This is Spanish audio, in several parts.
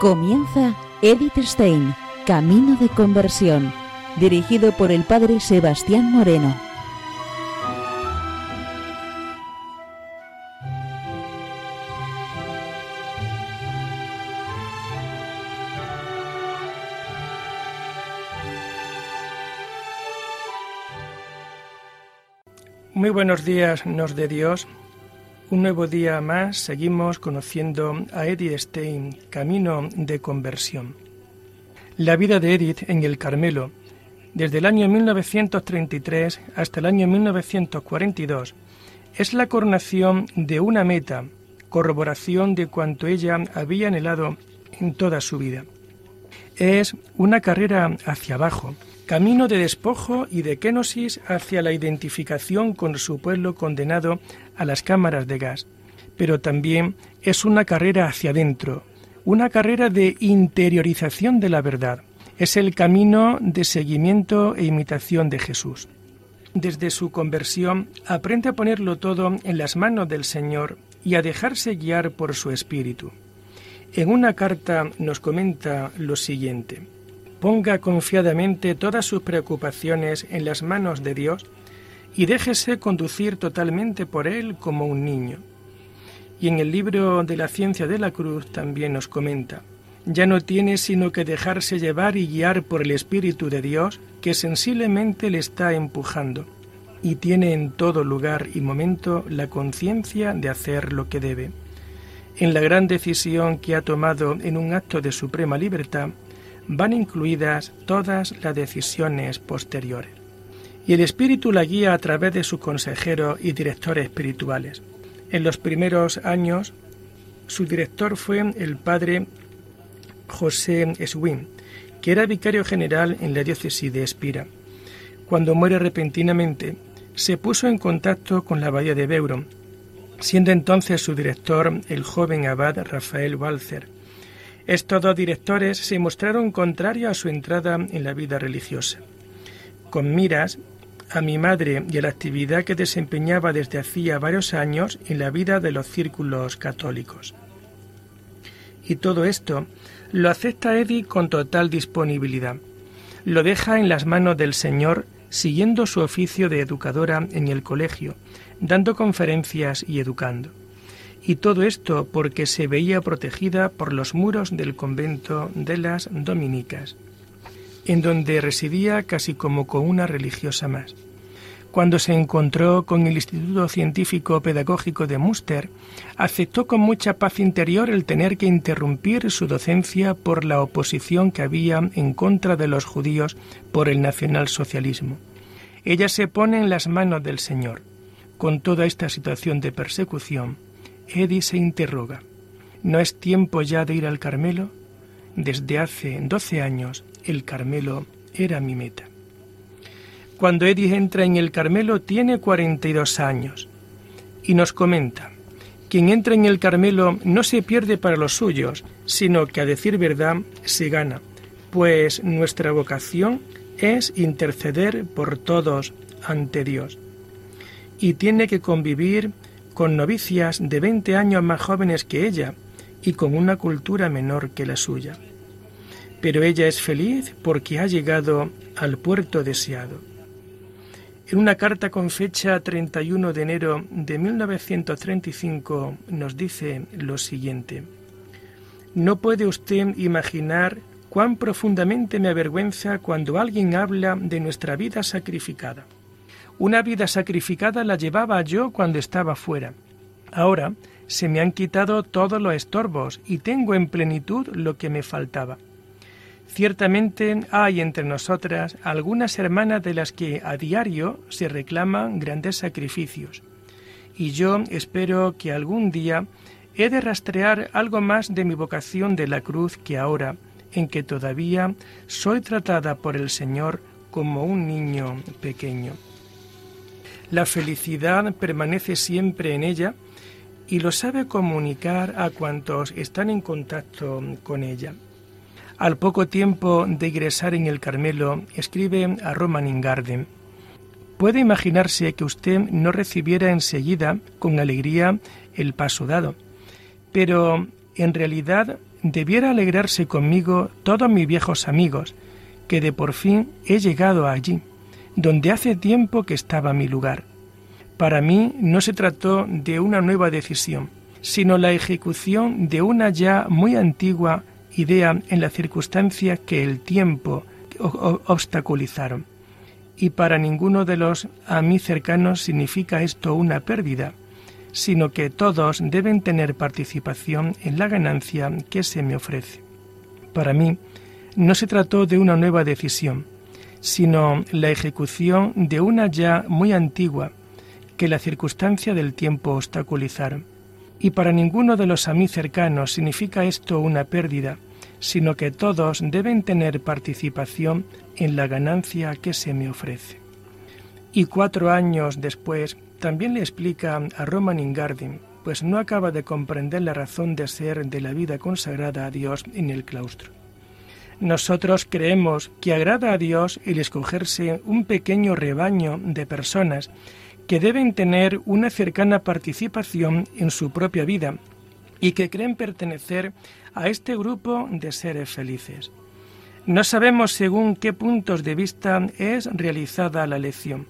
Comienza Edith Stein, Camino de Conversión, dirigido por el Padre Sebastián Moreno. Muy buenos días, nos de Dios. Un nuevo día más seguimos conociendo a Edith Stein, Camino de Conversión. La vida de Edith en el Carmelo, desde el año 1933 hasta el año 1942, es la coronación de una meta, corroboración de cuanto ella había anhelado en toda su vida. Es una carrera hacia abajo, camino de despojo y de kenosis hacia la identificación con su pueblo condenado a las cámaras de gas, pero también es una carrera hacia adentro, una carrera de interiorización de la verdad. Es el camino de seguimiento e imitación de Jesús. Desde su conversión aprende a ponerlo todo en las manos del Señor y a dejarse guiar por su espíritu. En una carta nos comenta lo siguiente ponga confiadamente todas sus preocupaciones en las manos de Dios y déjese conducir totalmente por Él como un niño. Y en el libro de la ciencia de la cruz también nos comenta, ya no tiene sino que dejarse llevar y guiar por el Espíritu de Dios que sensiblemente le está empujando, y tiene en todo lugar y momento la conciencia de hacer lo que debe. En la gran decisión que ha tomado en un acto de suprema libertad, van incluidas todas las decisiones posteriores. Y el Espíritu la guía a través de su consejero y directores espirituales. En los primeros años, su director fue el padre José Eswin, que era vicario general en la diócesis de Espira. Cuando muere repentinamente, se puso en contacto con la abadía de Beuron, siendo entonces su director el joven abad Rafael Walzer, estos dos directores se mostraron contrarios a su entrada en la vida religiosa. Con miras a mi madre y a la actividad que desempeñaba desde hacía varios años en la vida de los círculos católicos. Y todo esto lo acepta Eddie con total disponibilidad. Lo deja en las manos del Señor siguiendo su oficio de educadora en el colegio, dando conferencias y educando y todo esto porque se veía protegida por los muros del convento de las dominicas, en donde residía casi como con una religiosa más. Cuando se encontró con el Instituto Científico Pedagógico de Münster, aceptó con mucha paz interior el tener que interrumpir su docencia por la oposición que había en contra de los judíos por el nacionalsocialismo. Ella se pone en las manos del Señor. Con toda esta situación de persecución, Eddie se interroga, ¿no es tiempo ya de ir al Carmelo? Desde hace doce años el Carmelo era mi meta. Cuando Eddie entra en el Carmelo tiene 42 años y nos comenta, quien entra en el Carmelo no se pierde para los suyos, sino que a decir verdad se gana, pues nuestra vocación es interceder por todos ante Dios. Y tiene que convivir con novicias de 20 años más jóvenes que ella y con una cultura menor que la suya. Pero ella es feliz porque ha llegado al puerto deseado. En una carta con fecha 31 de enero de 1935 nos dice lo siguiente. No puede usted imaginar cuán profundamente me avergüenza cuando alguien habla de nuestra vida sacrificada. Una vida sacrificada la llevaba yo cuando estaba fuera. Ahora se me han quitado todos los estorbos y tengo en plenitud lo que me faltaba. Ciertamente hay entre nosotras algunas hermanas de las que a diario se reclaman grandes sacrificios, y yo espero que algún día he de rastrear algo más de mi vocación de la cruz que ahora, en que todavía soy tratada por el Señor como un niño pequeño. La felicidad permanece siempre en ella y lo sabe comunicar a cuantos están en contacto con ella. Al poco tiempo de ingresar en el Carmelo, escribe a Roman Ingarden, Puede imaginarse que usted no recibiera enseguida con alegría el paso dado, pero en realidad debiera alegrarse conmigo todos mis viejos amigos, que de por fin he llegado allí, donde hace tiempo que estaba mi lugar. Para mí no se trató de una nueva decisión, sino la ejecución de una ya muy antigua idea en las circunstancias que el tiempo obstaculizaron. Y para ninguno de los a mí cercanos significa esto una pérdida, sino que todos deben tener participación en la ganancia que se me ofrece. Para mí, no se trató de una nueva decisión, sino la ejecución de una ya muy antigua que la circunstancia del tiempo obstaculizaron. Y para ninguno de los a mí cercanos significa esto una pérdida, sino que todos deben tener participación en la ganancia que se me ofrece. Y cuatro años después también le explica a Roman Ingarden, pues no acaba de comprender la razón de ser de la vida consagrada a Dios en el claustro. Nosotros creemos que agrada a Dios el escogerse un pequeño rebaño de personas que deben tener una cercana participación en su propia vida y que creen pertenecer a este grupo de seres felices. No sabemos según qué puntos de vista es realizada la lección.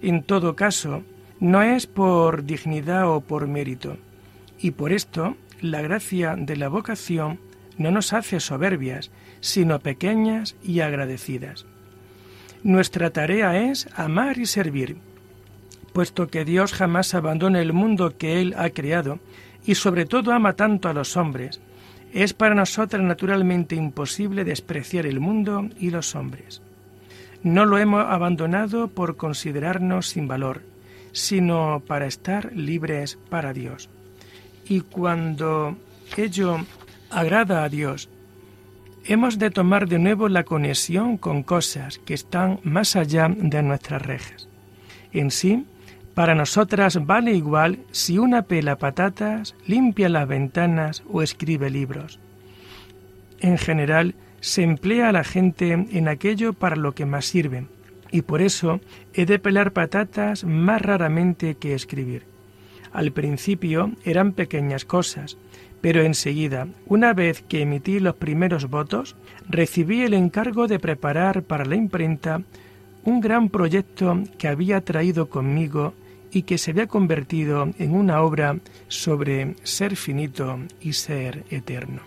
En todo caso, no es por dignidad o por mérito. Y por esto, la gracia de la vocación no nos hace soberbias, sino pequeñas y agradecidas. Nuestra tarea es amar y servir, puesto que Dios jamás abandona el mundo que Él ha creado y sobre todo ama tanto a los hombres, es para nosotras naturalmente imposible despreciar el mundo y los hombres. No lo hemos abandonado por considerarnos sin valor, sino para estar libres para Dios. Y cuando ello agrada a Dios, hemos de tomar de nuevo la conexión con cosas que están más allá de nuestras rejas. En sí, para nosotras vale igual si una pela patatas, limpia las ventanas o escribe libros. En general, se emplea a la gente en aquello para lo que más sirve, y por eso he de pelar patatas más raramente que escribir. Al principio eran pequeñas cosas, pero enseguida, una vez que emití los primeros votos, recibí el encargo de preparar para la imprenta un gran proyecto que había traído conmigo y que se había convertido en una obra sobre ser finito y ser eterno.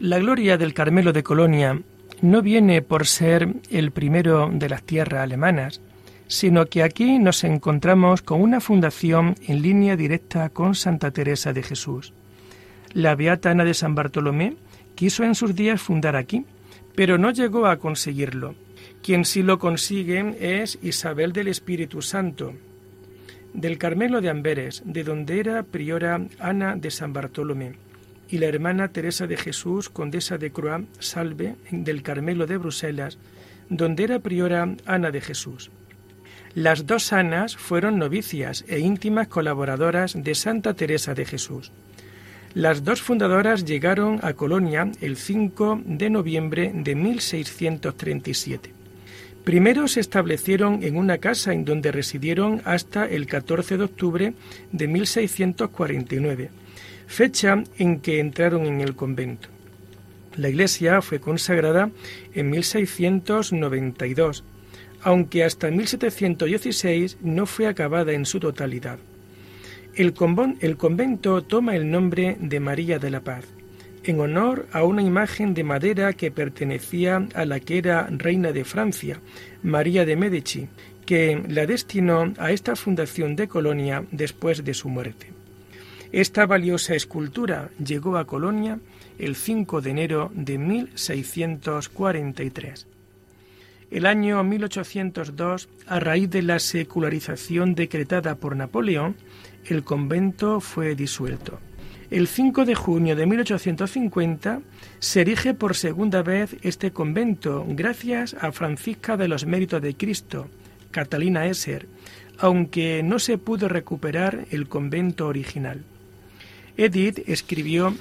La gloria del Carmelo de Colonia no viene por ser el primero de las tierras alemanas, sino que aquí nos encontramos con una fundación en línea directa con Santa Teresa de Jesús. La Beata Ana de San Bartolomé quiso en sus días fundar aquí, pero no llegó a conseguirlo. Quien sí lo consigue es Isabel del Espíritu Santo, del Carmelo de Amberes, de donde era priora Ana de San Bartolomé y la hermana Teresa de Jesús, condesa de Croix Salve, del Carmelo de Bruselas, donde era priora Ana de Jesús. Las dos Anas fueron novicias e íntimas colaboradoras de Santa Teresa de Jesús. Las dos fundadoras llegaron a Colonia el 5 de noviembre de 1637. Primero se establecieron en una casa en donde residieron hasta el 14 de octubre de 1649 fecha en que entraron en el convento. La iglesia fue consagrada en 1692, aunque hasta 1716 no fue acabada en su totalidad. El, el, convento toma el nombre de María de la Paz, en honor a una imagen de madera que pertenecía a la que era reina de Francia, María de Medici, que la destinó a esta fundación de Colonia después de su muerte. Esta valiosa escultura llegó a Colonia el 5 de enero de 1643. El año 1802, a raíz de la secularización decretada por Napoleón, el convento fue disuelto. El 5 de junio de 1850 se erige por segunda vez este convento gracias a Francisca de los Méritos de Cristo, Catalina Esser, aunque no se pudo recuperar el convento original. Edith escribió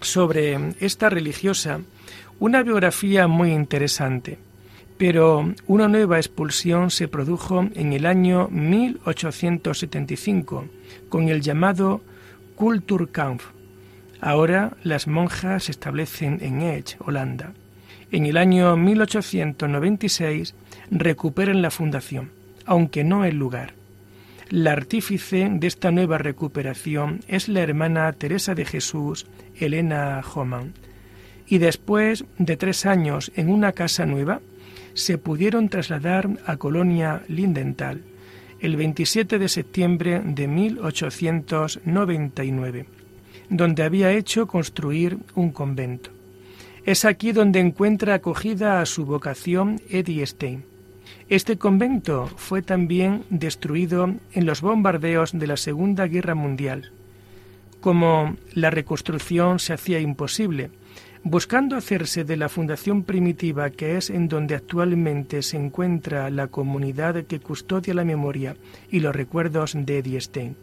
sobre esta religiosa una biografía muy interesante. pero una nueva expulsión se produjo en el año 1875 con el llamado Kulturkampf. Ahora las monjas se establecen en Edge, Holanda. En el año 1896 recuperan la fundación, aunque no el lugar. La artífice de esta nueva recuperación es la hermana Teresa de Jesús, Elena Homan, y después de tres años en una casa nueva, se pudieron trasladar a Colonia Lindenthal el 27 de septiembre de 1899, donde había hecho construir un convento. Es aquí donde encuentra acogida a su vocación Eddie Stein. Este convento fue también destruido en los bombardeos de la Segunda Guerra Mundial. Como la reconstrucción se hacía imposible, buscando hacerse de la fundación primitiva que es en donde actualmente se encuentra la comunidad que custodia la memoria y los recuerdos de Eddie Stein.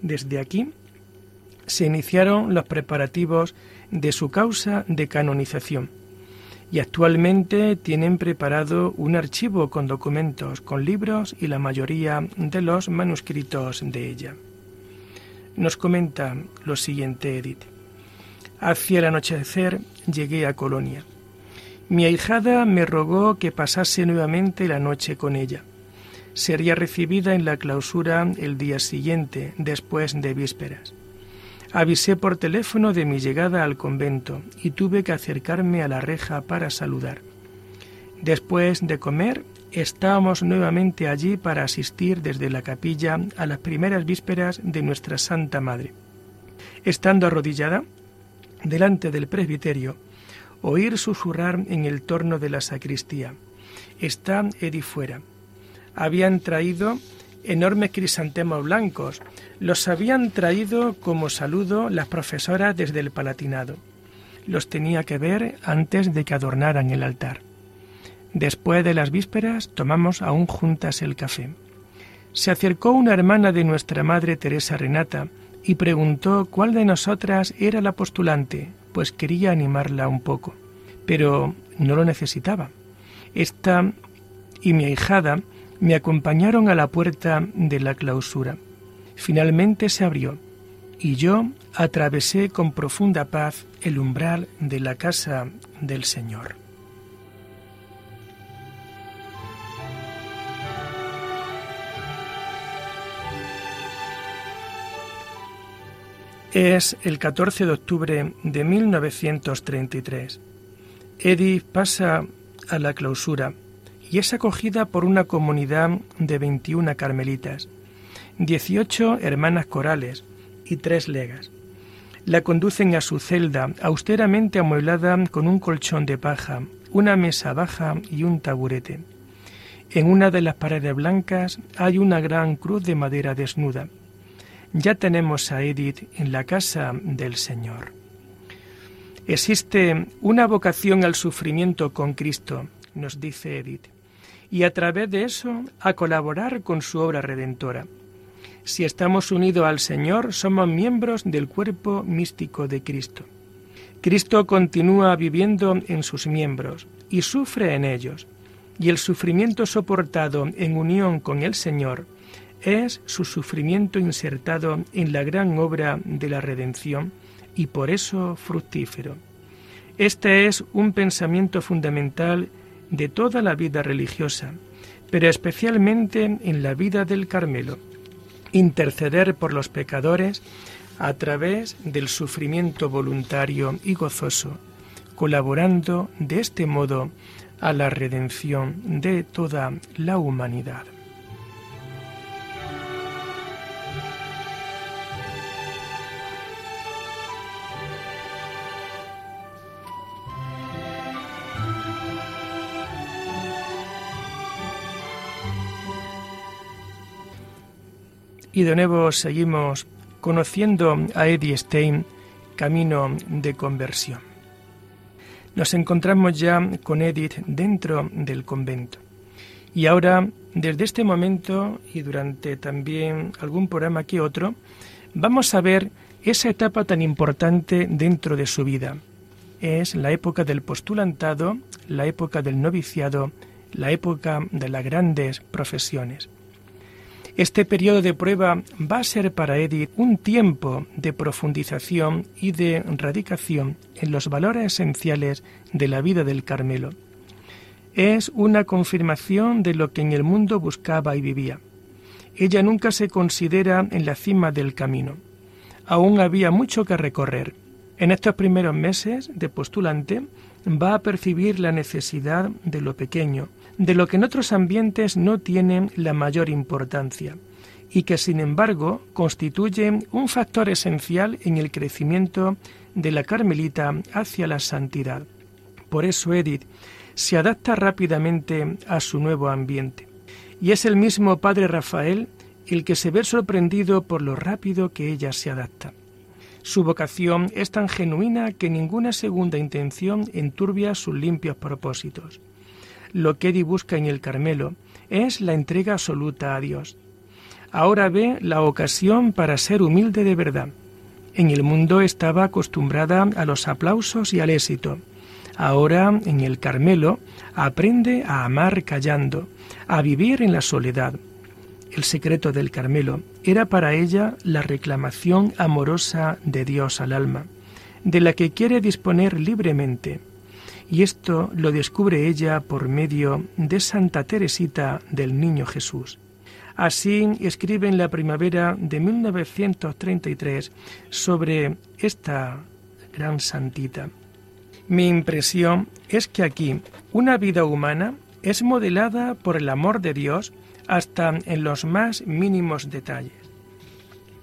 Desde aquí se iniciaron los preparativos de su causa de canonización y actualmente tienen preparado un archivo con documentos, con libros y la mayoría de los manuscritos de ella. Nos comenta lo siguiente Edith. Hacia el anochecer llegué a Colonia. Mi ahijada me rogó que pasase nuevamente la noche con ella. Sería recibida en la clausura el día siguiente, después de vísperas. Avisé por teléfono de mi llegada al convento y tuve que acercarme a la reja para saludar. Después de comer, estábamos nuevamente allí para asistir desde la capilla a las primeras vísperas de nuestra Santa Madre. Estando arrodillada, delante del presbiterio, oír susurrar en el torno de la sacristía. Está Edi fuera. Habían traído enormes crisantemos blancos. Los habían traído como saludo las profesoras desde el Palatinado. Los tenía que ver antes de que adornaran el altar. Después de las vísperas tomamos aún juntas el café. Se acercó una hermana de nuestra madre Teresa Renata y preguntó cuál de nosotras era la postulante, pues quería animarla un poco. Pero no lo necesitaba. Esta y mi ahijada me acompañaron a la puerta de la clausura. Finalmente se abrió y yo atravesé con profunda paz el umbral de la casa del Señor. Es el 14 de octubre de 1933. Edith pasa a la clausura y es acogida por una comunidad de 21 carmelitas, 18 hermanas corales y tres legas. La conducen a su celda, austeramente amueblada con un colchón de paja, una mesa baja y un taburete. En una de las paredes blancas hay una gran cruz de madera desnuda. Ya tenemos a Edith en la casa del Señor. Existe una vocación al sufrimiento con Cristo, nos dice Edith y a través de eso a colaborar con su obra redentora. Si estamos unidos al Señor, somos miembros del cuerpo místico de Cristo. Cristo continúa viviendo en sus miembros y sufre en ellos, y el sufrimiento soportado en unión con el Señor es su sufrimiento insertado en la gran obra de la redención y por eso fructífero. Este es un pensamiento fundamental de toda la vida religiosa, pero especialmente en la vida del Carmelo, interceder por los pecadores a través del sufrimiento voluntario y gozoso, colaborando de este modo a la redención de toda la humanidad. Y de nuevo seguimos conociendo a Eddie Stein, camino de conversión. Nos encontramos ya con Edith dentro del convento. Y ahora, desde este momento y durante también algún programa que otro, vamos a ver esa etapa tan importante dentro de su vida. Es la época del postulantado, la época del noviciado la época de las grandes profesiones. Este periodo de prueba va a ser para Edith un tiempo de profundización y de radicación en los valores esenciales de la vida del Carmelo. Es una confirmación de lo que en el mundo buscaba y vivía. Ella nunca se considera en la cima del camino. Aún había mucho que recorrer. En estos primeros meses de postulante va a percibir la necesidad de lo pequeño, de lo que en otros ambientes no tiene la mayor importancia y que sin embargo constituye un factor esencial en el crecimiento de la carmelita hacia la santidad. Por eso Edith se adapta rápidamente a su nuevo ambiente. Y es el mismo padre Rafael el que se ve sorprendido por lo rápido que ella se adapta. Su vocación es tan genuina que ninguna segunda intención enturbia sus limpios propósitos. Lo que Eddie busca en el Carmelo es la entrega absoluta a Dios. Ahora ve la ocasión para ser humilde de verdad. En el mundo estaba acostumbrada a los aplausos y al éxito. Ahora, en el Carmelo, aprende a amar callando, a vivir en la soledad, el secreto del Carmelo, era para ella la reclamación amorosa de Dios al alma, de la que quiere disponer libremente. Y esto lo descubre ella por medio de Santa Teresita del Niño Jesús. Así escribe en la primavera de 1933 sobre esta gran santita. Mi impresión es que aquí una vida humana es modelada por el amor de Dios hasta en los más mínimos detalles.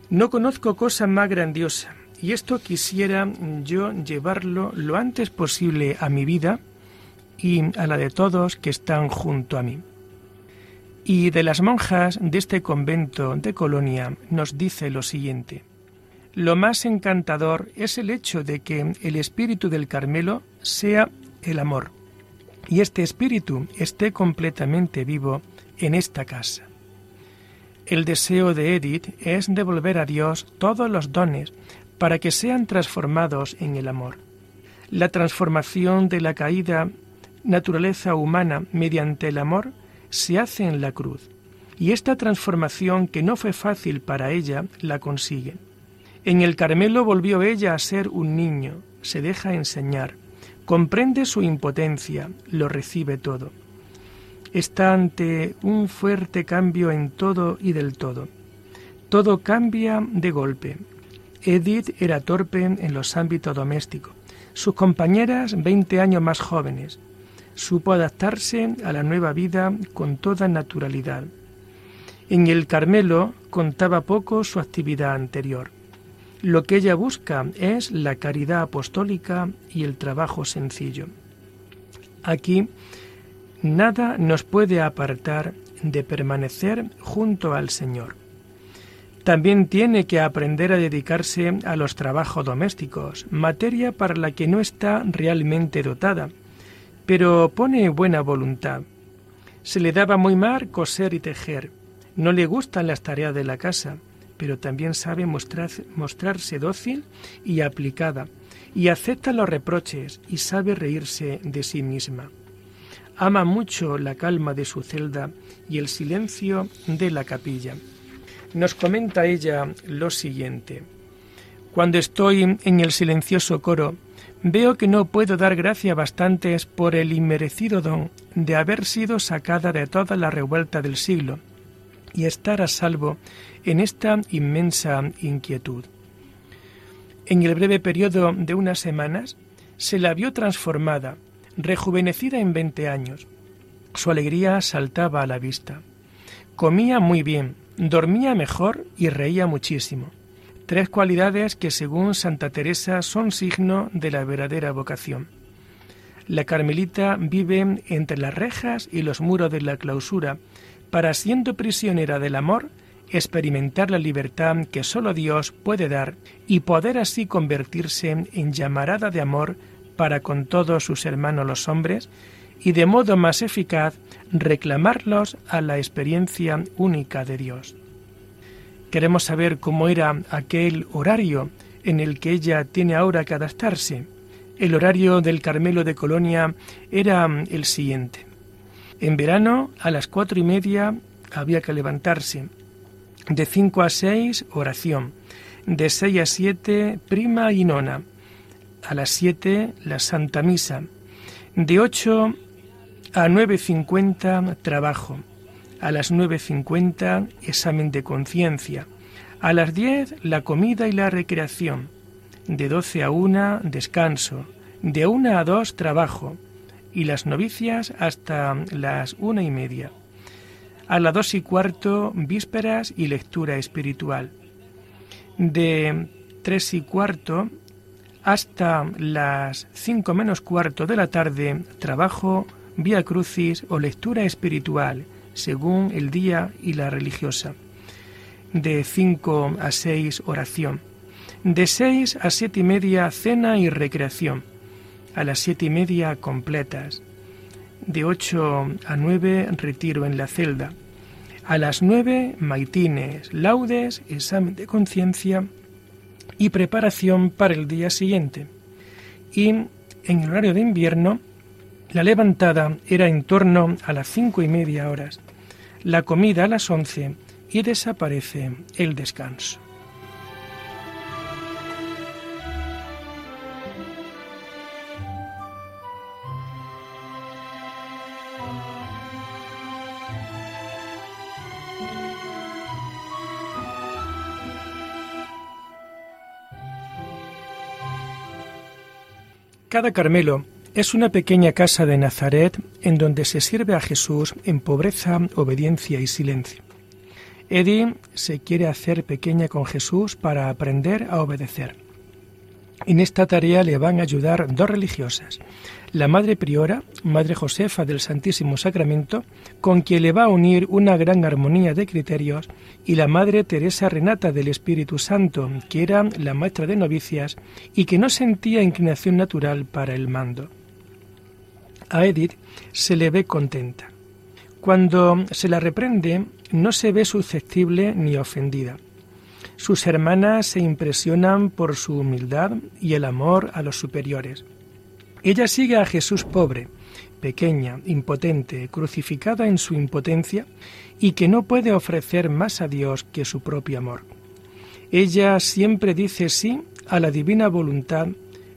No conozco cosa más grandiosa y esto quisiera yo llevarlo lo antes posible a mi vida y a la de todos que están junto a mí. Y de las monjas de este convento de Colonia nos dice lo siguiente. Lo más encantador es el hecho de que el espíritu del Carmelo sea el amor, y este espíritu esté completamente vivo en esta casa. El deseo de Edith es devolver a Dios todos los dones para que sean transformados en el amor. La transformación de la caída naturaleza humana mediante el amor se hace en la cruz, y esta transformación que no fue fácil para ella la consigue. En el Carmelo volvió ella a ser un niño, se deja enseñar, comprende su impotencia, lo recibe todo está ante un fuerte cambio en todo y del todo. Todo cambia de golpe. Edith era torpe en los ámbitos domésticos, sus compañeras veinte años más jóvenes. Supo adaptarse a la nueva vida con toda naturalidad. En el Carmelo contaba poco su actividad anterior. Lo que ella busca es la caridad apostólica y el trabajo sencillo. Aquí Nada nos puede apartar de permanecer junto al Señor. También tiene que aprender a dedicarse a los trabajos domésticos, materia para la que no está realmente dotada, pero pone buena voluntad. Se le daba muy mal coser y tejer. No le gustan las tareas de la casa, pero también sabe mostrarse dócil y aplicada, y acepta los reproches y sabe reírse de sí misma ama mucho la calma de su celda y el silencio de la capilla. Nos comenta ella lo siguiente. Cuando estoy en el silencioso coro, veo que no puedo dar gracia bastantes por el inmerecido don de haber sido sacada de toda la revuelta del siglo y estar a salvo en esta inmensa inquietud. En el breve periodo de unas semanas se la vio transformada, rejuvenecida en veinte años. Su alegría saltaba a la vista. Comía muy bien, dormía mejor y reía muchísimo. Tres cualidades que según Santa Teresa son signo de la verdadera vocación. La carmelita vive entre las rejas y los muros de la clausura para, siendo prisionera del amor, experimentar la libertad que sólo Dios puede dar y poder así convertirse en llamarada de amor para con todos sus hermanos los hombres y de modo más eficaz reclamarlos a la experiencia única de Dios. Queremos saber cómo era aquel horario en el que ella tiene ahora que adaptarse. El horario del Carmelo de Colonia era el siguiente. En verano, a las cuatro y media había que levantarse. De cinco a seis, oración. De seis a siete, prima y nona. A las siete, la Santa Misa. De ocho a nueve cincuenta, trabajo. A las nueve cincuenta, examen de conciencia. A las diez, la comida y la recreación. De doce a una, descanso. De una a dos, trabajo. Y las novicias hasta las una y media. A las dos y cuarto, vísperas y lectura espiritual. De tres y cuarto hasta las cinco menos cuarto de la tarde, trabajo, vía crucis o lectura espiritual, según el día y la religiosa. De cinco a seis, oración. De seis a siete y media, cena y recreación. A las siete y media, completas de 8 a 9 retiro en la celda. A las 9 maitines, laudes, examen de conciencia y preparación para el día siguiente. Y en el horario de invierno, la levantada era en torno a las cinco y media horas, la comida a las 11 y desaparece el descanso. Cada Carmelo es una pequeña casa de Nazaret en donde se sirve a Jesús en pobreza, obediencia y silencio. Eddie se quiere hacer pequeña con Jesús para aprender a obedecer. En esta tarea le van a ayudar dos religiosas, la Madre Priora, Madre Josefa del Santísimo Sacramento, con quien le va a unir una gran armonía de criterios, y la Madre Teresa Renata del Espíritu Santo, que era la maestra de novicias y que no sentía inclinación natural para el mando. A Edith se le ve contenta. Cuando se la reprende, no se ve susceptible ni ofendida. Sus hermanas se impresionan por su humildad y el amor a los superiores. Ella sigue a Jesús pobre, pequeña, impotente, crucificada en su impotencia y que no puede ofrecer más a Dios que su propio amor. Ella siempre dice sí a la divina voluntad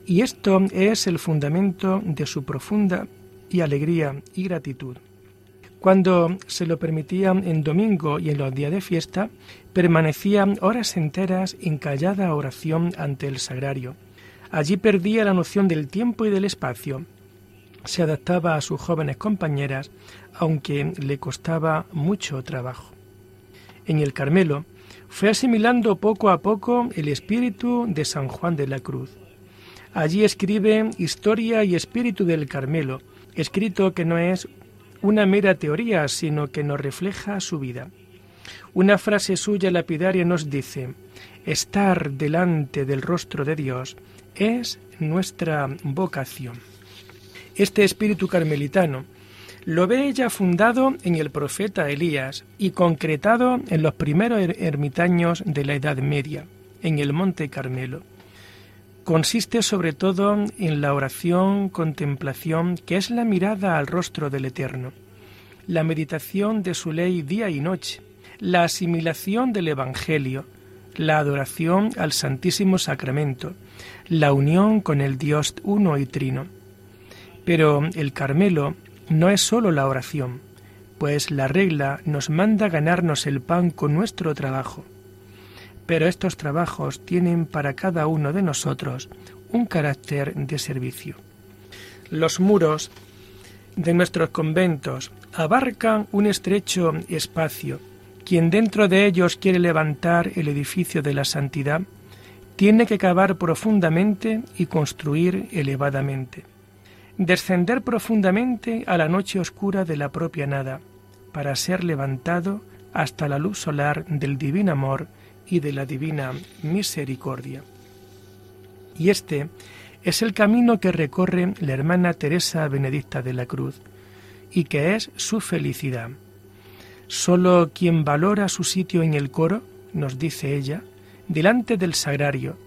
y esto es el fundamento de su profunda y alegría y gratitud. Cuando se lo permitía en domingo y en los días de fiesta, permanecía horas enteras en callada oración ante el sagrario. Allí perdía la noción del tiempo y del espacio. Se adaptaba a sus jóvenes compañeras, aunque le costaba mucho trabajo. En el Carmelo fue asimilando poco a poco el espíritu de San Juan de la Cruz. Allí escribe Historia y Espíritu del Carmelo, escrito que no es una mera teoría, sino que nos refleja su vida. Una frase suya lapidaria nos dice, estar delante del rostro de Dios es nuestra vocación. Este espíritu carmelitano lo ve ella fundado en el profeta Elías y concretado en los primeros er-, ermitaños de la Edad Media, en el Monte Carmelo consiste sobre todo en la oración, contemplación, que es la mirada al rostro del Eterno, la meditación de su ley día y noche, la asimilación del Evangelio, la adoración al Santísimo Sacramento, la unión con el Dios uno y trino. Pero el Carmelo no es sólo la oración, pues la regla nos manda ganarnos el pan con nuestro trabajo pero estos trabajos tienen para cada uno de nosotros un carácter de servicio. Los muros de nuestros conventos abarcan un estrecho espacio. Quien dentro de ellos quiere levantar el edificio de la santidad, tiene que cavar profundamente y construir elevadamente. Descender profundamente a la noche oscura de la propia nada, para ser levantado hasta la luz solar del divino amor y de la divina misericordia. Y este es el camino que recorre la hermana Teresa Benedicta de la Cruz, y que es su felicidad. Solo quien valora su sitio en el coro, nos dice ella, delante del sagrario,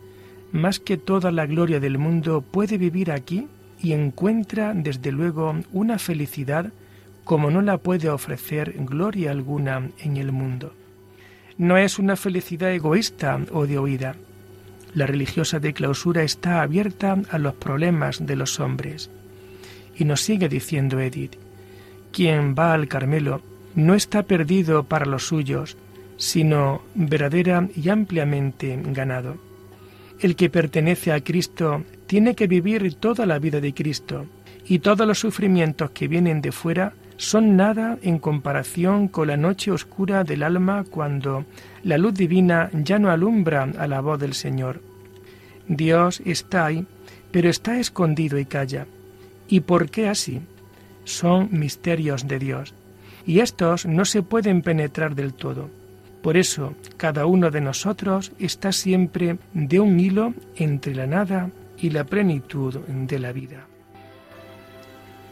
más que toda la gloria del mundo puede vivir aquí y encuentra desde luego una felicidad como no la puede ofrecer gloria alguna en el mundo. No es una felicidad egoísta o de oída. La religiosa de clausura está abierta a los problemas de los hombres. Y nos sigue diciendo Edith, quien va al Carmelo no está perdido para los suyos, sino verdadera y ampliamente ganado. El que pertenece a Cristo tiene que vivir toda la vida de Cristo, y todos los sufrimientos que vienen de fuera son nada en comparación con la noche oscura del alma cuando la luz divina ya no alumbra a la voz del Señor. Dios está ahí, pero está escondido y calla. ¿Y por qué así? Son misterios de Dios, y estos no se pueden penetrar del todo. Por eso, cada uno de nosotros está siempre de un hilo entre la nada y la plenitud de la vida.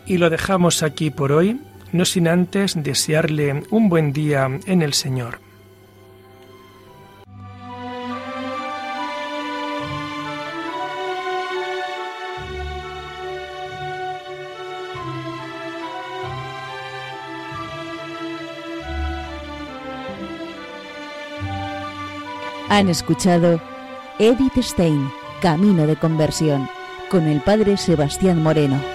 Y lo dejamos aquí por hoy, no sin antes desearle un buen día en el Señor. Han escuchado Edith Stein, Camino de Conversión, con el Padre Sebastián Moreno.